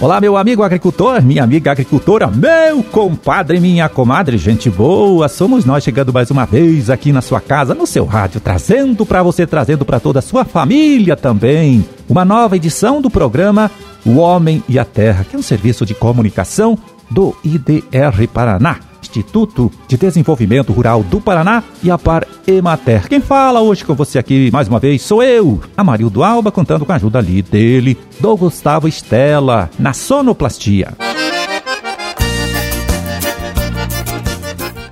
Olá, meu amigo agricultor, minha amiga agricultora, meu compadre, minha comadre, gente boa. Somos nós chegando mais uma vez aqui na sua casa, no seu rádio, trazendo para você, trazendo para toda a sua família também, uma nova edição do programa O Homem e a Terra, que é um serviço de comunicação do IDR Paraná. Instituto de Desenvolvimento Rural do Paraná e a Par Emater. Quem fala hoje com você aqui mais uma vez sou eu, Amarildo Alba, contando com a ajuda ali dele, do Gustavo Estela, na sonoplastia.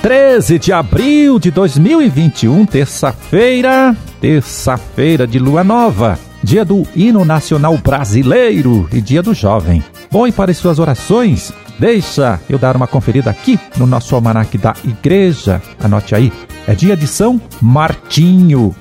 13 de abril de 2021, terça-feira, terça-feira de lua nova, dia do hino nacional brasileiro e dia do jovem. Bom, e para as suas orações, Deixa eu dar uma conferida aqui no nosso almanaque da igreja. Anote aí, é dia de São Martinho.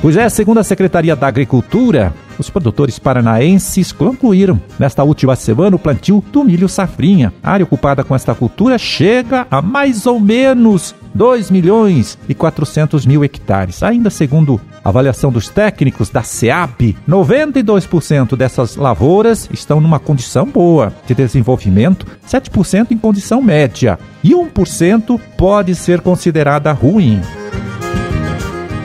Pois é, segundo a Secretaria da Agricultura, os produtores paranaenses concluíram nesta última semana o plantio do milho safrinha. A área ocupada com esta cultura chega a mais ou menos 2 milhões e 400 mil hectares. Ainda segundo a avaliação dos técnicos da SEAP, 92% dessas lavouras estão numa condição boa de desenvolvimento, 7% em condição média e 1% pode ser considerada ruim.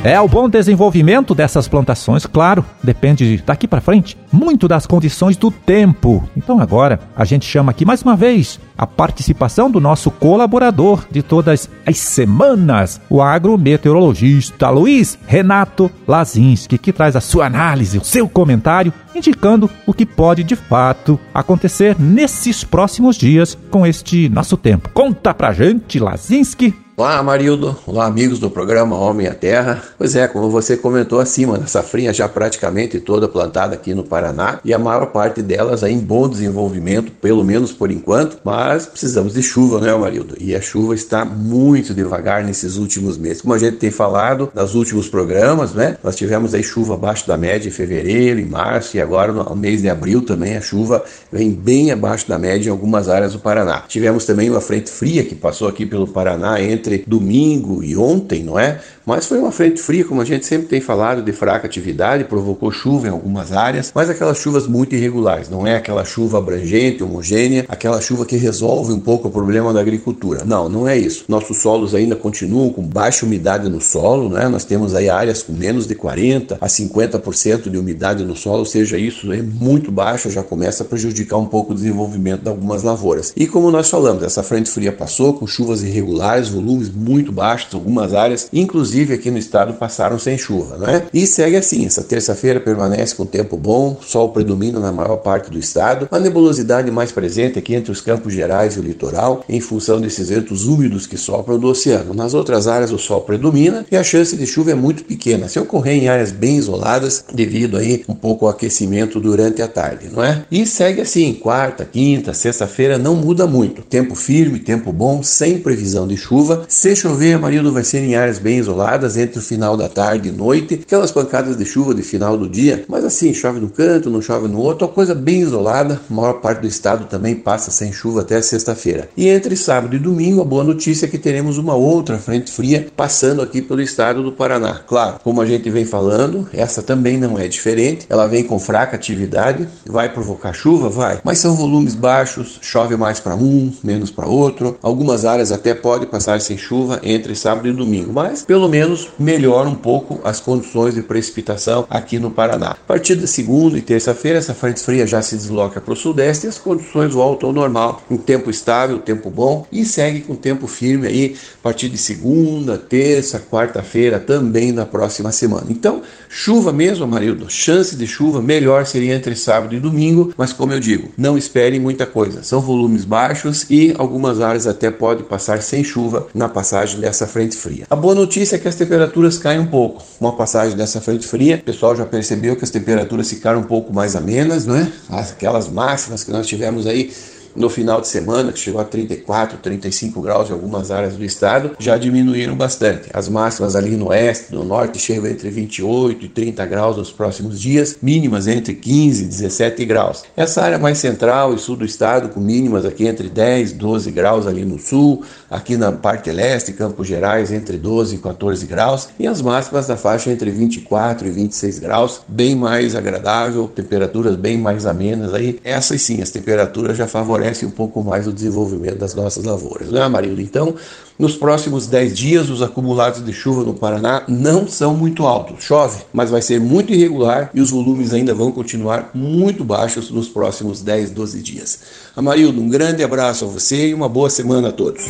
É o bom desenvolvimento dessas plantações, claro, depende daqui para frente muito das condições do tempo. Então agora a gente chama aqui mais uma vez a participação do nosso colaborador de todas as semanas, o agrometeorologista Luiz Renato Lazinski, que traz a sua análise, o seu comentário, indicando o que pode de fato acontecer nesses próximos dias com este nosso tempo. Conta pra gente, Lazinski. Olá, Marildo. Olá, amigos do programa Homem à Terra. Pois é, como você comentou acima, a safrinha já praticamente toda plantada aqui no Paraná e a maior parte delas em bom desenvolvimento, pelo menos por enquanto, mas precisamos de chuva, né, Marildo? E a chuva está muito devagar nesses últimos meses. Como a gente tem falado nos últimos programas, né? Nós tivemos aí chuva abaixo da média em fevereiro, em março e agora no mês de abril também a chuva vem bem abaixo da média em algumas áreas do Paraná. Tivemos também uma frente fria que passou aqui pelo Paraná entre entre domingo e ontem, não é? Mas foi uma frente fria, como a gente sempre tem falado, de fraca atividade, provocou chuva em algumas áreas, mas aquelas chuvas muito irregulares, não é aquela chuva abrangente, homogênea, aquela chuva que resolve um pouco o problema da agricultura. Não, não é isso. Nossos solos ainda continuam com baixa umidade no solo, né? Nós temos aí áreas com menos de 40 a 50% de umidade no solo, ou seja, isso é muito baixo, já começa a prejudicar um pouco o desenvolvimento de algumas lavouras. E como nós falamos, essa frente fria passou com chuvas irregulares, volumes muito baixos, algumas áreas, inclusive aqui no estado, passaram sem chuva, né? E segue assim, essa terça-feira permanece com tempo bom, sol predomina na maior parte do estado, a nebulosidade mais presente aqui entre os campos gerais e o litoral, em função desses ventos úmidos que sopram do oceano. Nas outras áreas o sol predomina e a chance de chuva é muito pequena, se ocorrer em áreas bem isoladas, devido aí um pouco ao aquecimento durante a tarde, não é? E segue assim, quarta, quinta, sexta-feira não muda muito, tempo firme, tempo bom, sem previsão de chuva, se chover, Amarildo vai ser em áreas bem isoladas entre o final da tarde e noite, aquelas pancadas de chuva de final do dia, mas assim, chove num canto, não chove no outro, uma coisa bem isolada. A maior parte do estado também passa sem chuva até sexta-feira. E entre sábado e domingo, a boa notícia é que teremos uma outra frente fria passando aqui pelo estado do Paraná. Claro, como a gente vem falando, essa também não é diferente. Ela vem com fraca atividade, vai provocar chuva, vai, mas são volumes baixos, chove mais para um, menos para outro. Algumas áreas até pode passar sem chuva entre sábado e domingo, mas pelo menos melhora um pouco as condições de precipitação aqui no Paraná. A partir da segunda e terça-feira, essa frente fria já se desloca para o sudeste e as condições voltam ao normal, um tempo estável, tempo bom e segue com tempo firme aí a partir de segunda, terça, quarta-feira, também na próxima semana. Então, chuva mesmo, Amarildo, chance de chuva melhor seria entre sábado e domingo, mas como eu digo, não espere muita coisa. São volumes baixos e algumas áreas até pode passar sem chuva na passagem dessa frente fria. A boa notícia é que as temperaturas caem um pouco. Com a passagem dessa frente fria, o pessoal já percebeu que as temperaturas ficaram um pouco mais amenas, não é? Aquelas máximas que nós tivemos aí no final de semana, que chegou a 34, 35 graus em algumas áreas do estado, já diminuíram bastante. As máximas ali no oeste, no norte, chegam entre 28 e 30 graus nos próximos dias, mínimas entre 15 e 17 graus. Essa área mais central e sul do estado, com mínimas aqui entre 10 e 12 graus ali no sul, aqui na parte leste, Campos Gerais, entre 12 e 14 graus, e as máximas na faixa entre 24 e 26 graus, bem mais agradável, temperaturas bem mais amenas aí. Essas sim, as temperaturas já favorecem um pouco mais o desenvolvimento das nossas lavouras, né, Marilda? Então, nos próximos 10 dias, os acumulados de chuva no Paraná não são muito altos. Chove, mas vai ser muito irregular e os volumes ainda vão continuar muito baixos nos próximos 10, 12 dias. Amarildo, um grande abraço a você e uma boa semana a todos.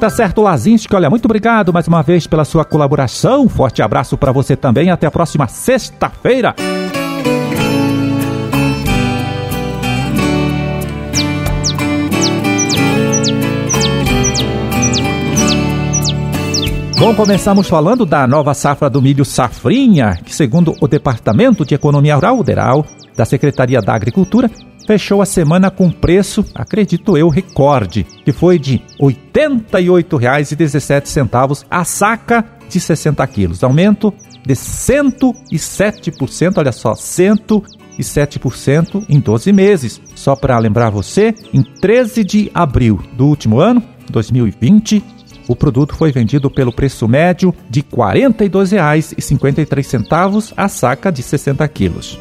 Tá certo, Lazinski. Olha, muito obrigado mais uma vez pela sua colaboração. Forte abraço para você também. Até a próxima sexta-feira. Bom, começamos falando da nova safra do milho safrinha, que segundo o Departamento de Economia Rural Federal da Secretaria da Agricultura, fechou a semana com preço, acredito eu, recorde, que foi de R$ 88,17 a saca de 60 quilos, aumento de 107%, olha só, 107% em 12 meses. Só para lembrar você, em 13 de abril do último ano, 2020, o produto foi vendido pelo preço médio de R$ 42,53 a saca de 60 quilos.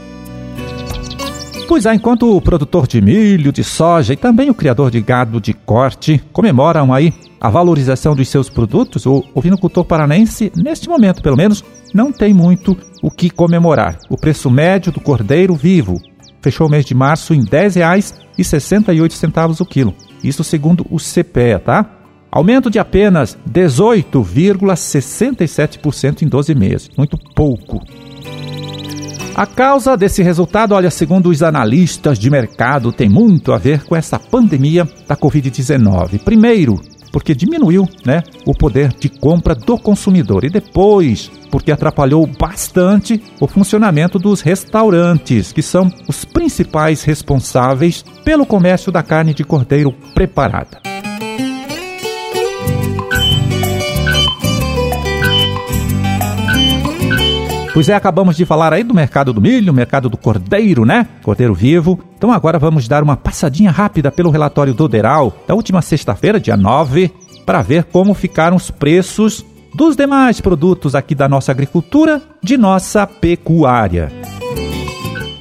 Pois é, enquanto o produtor de milho, de soja e também o criador de gado de corte comemoram aí a valorização dos seus produtos, o ovinocultor paranense, neste momento pelo menos, não tem muito o que comemorar. O preço médio do cordeiro vivo fechou o mês de março em R$ 10,68 o quilo. Isso segundo o CPEA, tá? Aumento de apenas 18,67% em 12 meses. Muito pouco. A causa desse resultado, olha, segundo os analistas de mercado, tem muito a ver com essa pandemia da Covid-19. Primeiro, porque diminuiu né, o poder de compra do consumidor. E depois, porque atrapalhou bastante o funcionamento dos restaurantes, que são os principais responsáveis pelo comércio da carne de cordeiro preparada. Pois é, acabamos de falar aí do mercado do milho, mercado do cordeiro, né? Cordeiro vivo. Então agora vamos dar uma passadinha rápida pelo relatório do Deral da última sexta-feira, dia 9, para ver como ficaram os preços dos demais produtos aqui da nossa agricultura, de nossa pecuária.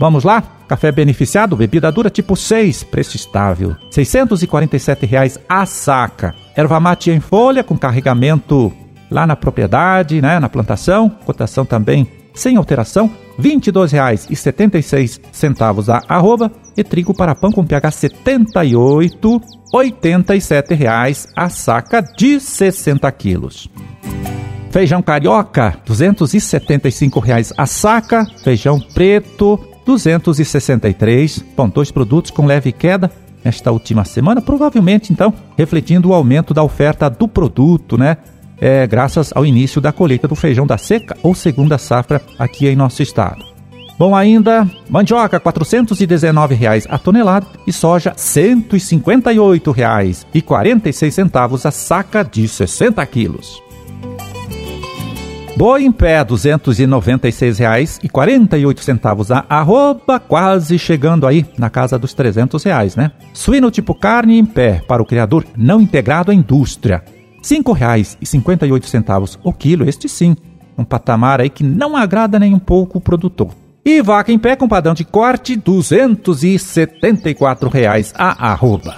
Vamos lá? Café beneficiado, bebida dura tipo 6, preço estável, 647 reais a saca. Erva mate em folha com carregamento lá na propriedade, né, na plantação, cotação também sem alteração, R$ 22,76 a arroba e trigo para pão com pH 78, 87 reais a saca de 60 quilos. Feijão carioca, 275 reais a saca, feijão preto, 263, bom, dois produtos com leve queda nesta última semana, provavelmente então refletindo o aumento da oferta do produto, né? É, graças ao início da colheita do feijão da seca ou segunda safra aqui em nosso estado. Bom, ainda mandioca 419 reais a tonelada e soja R$ 158,46 a saca de 60 quilos. Boi em pé R$ 296,48 a arroba, quase chegando aí na casa dos 300 reais, né? Suíno tipo carne em pé para o criador não integrado à indústria R$ 5,58 o quilo, este sim, um patamar aí que não agrada nem um pouco o produtor. E vaca em pé com padrão de corte, 274 reais a arroba.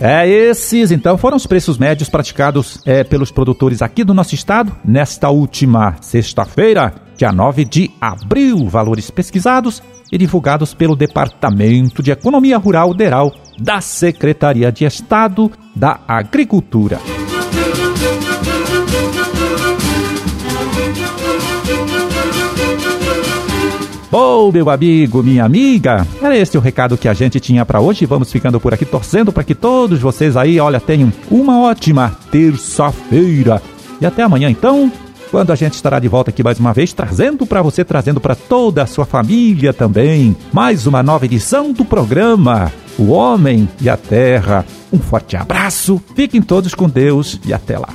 É, esses então foram os preços médios praticados é, pelos produtores aqui do nosso estado nesta última sexta-feira, dia 9 de abril. Valores pesquisados e divulgados pelo Departamento de Economia Rural Deral da Secretaria de Estado da Agricultura. Bom, meu amigo, minha amiga, era esse o recado que a gente tinha para hoje. Vamos ficando por aqui torcendo para que todos vocês aí, olha, tenham uma ótima terça-feira. E até amanhã então. Quando a gente estará de volta aqui mais uma vez, trazendo para você, trazendo para toda a sua família também, mais uma nova edição do programa O Homem e a Terra. Um forte abraço, fiquem todos com Deus e até lá.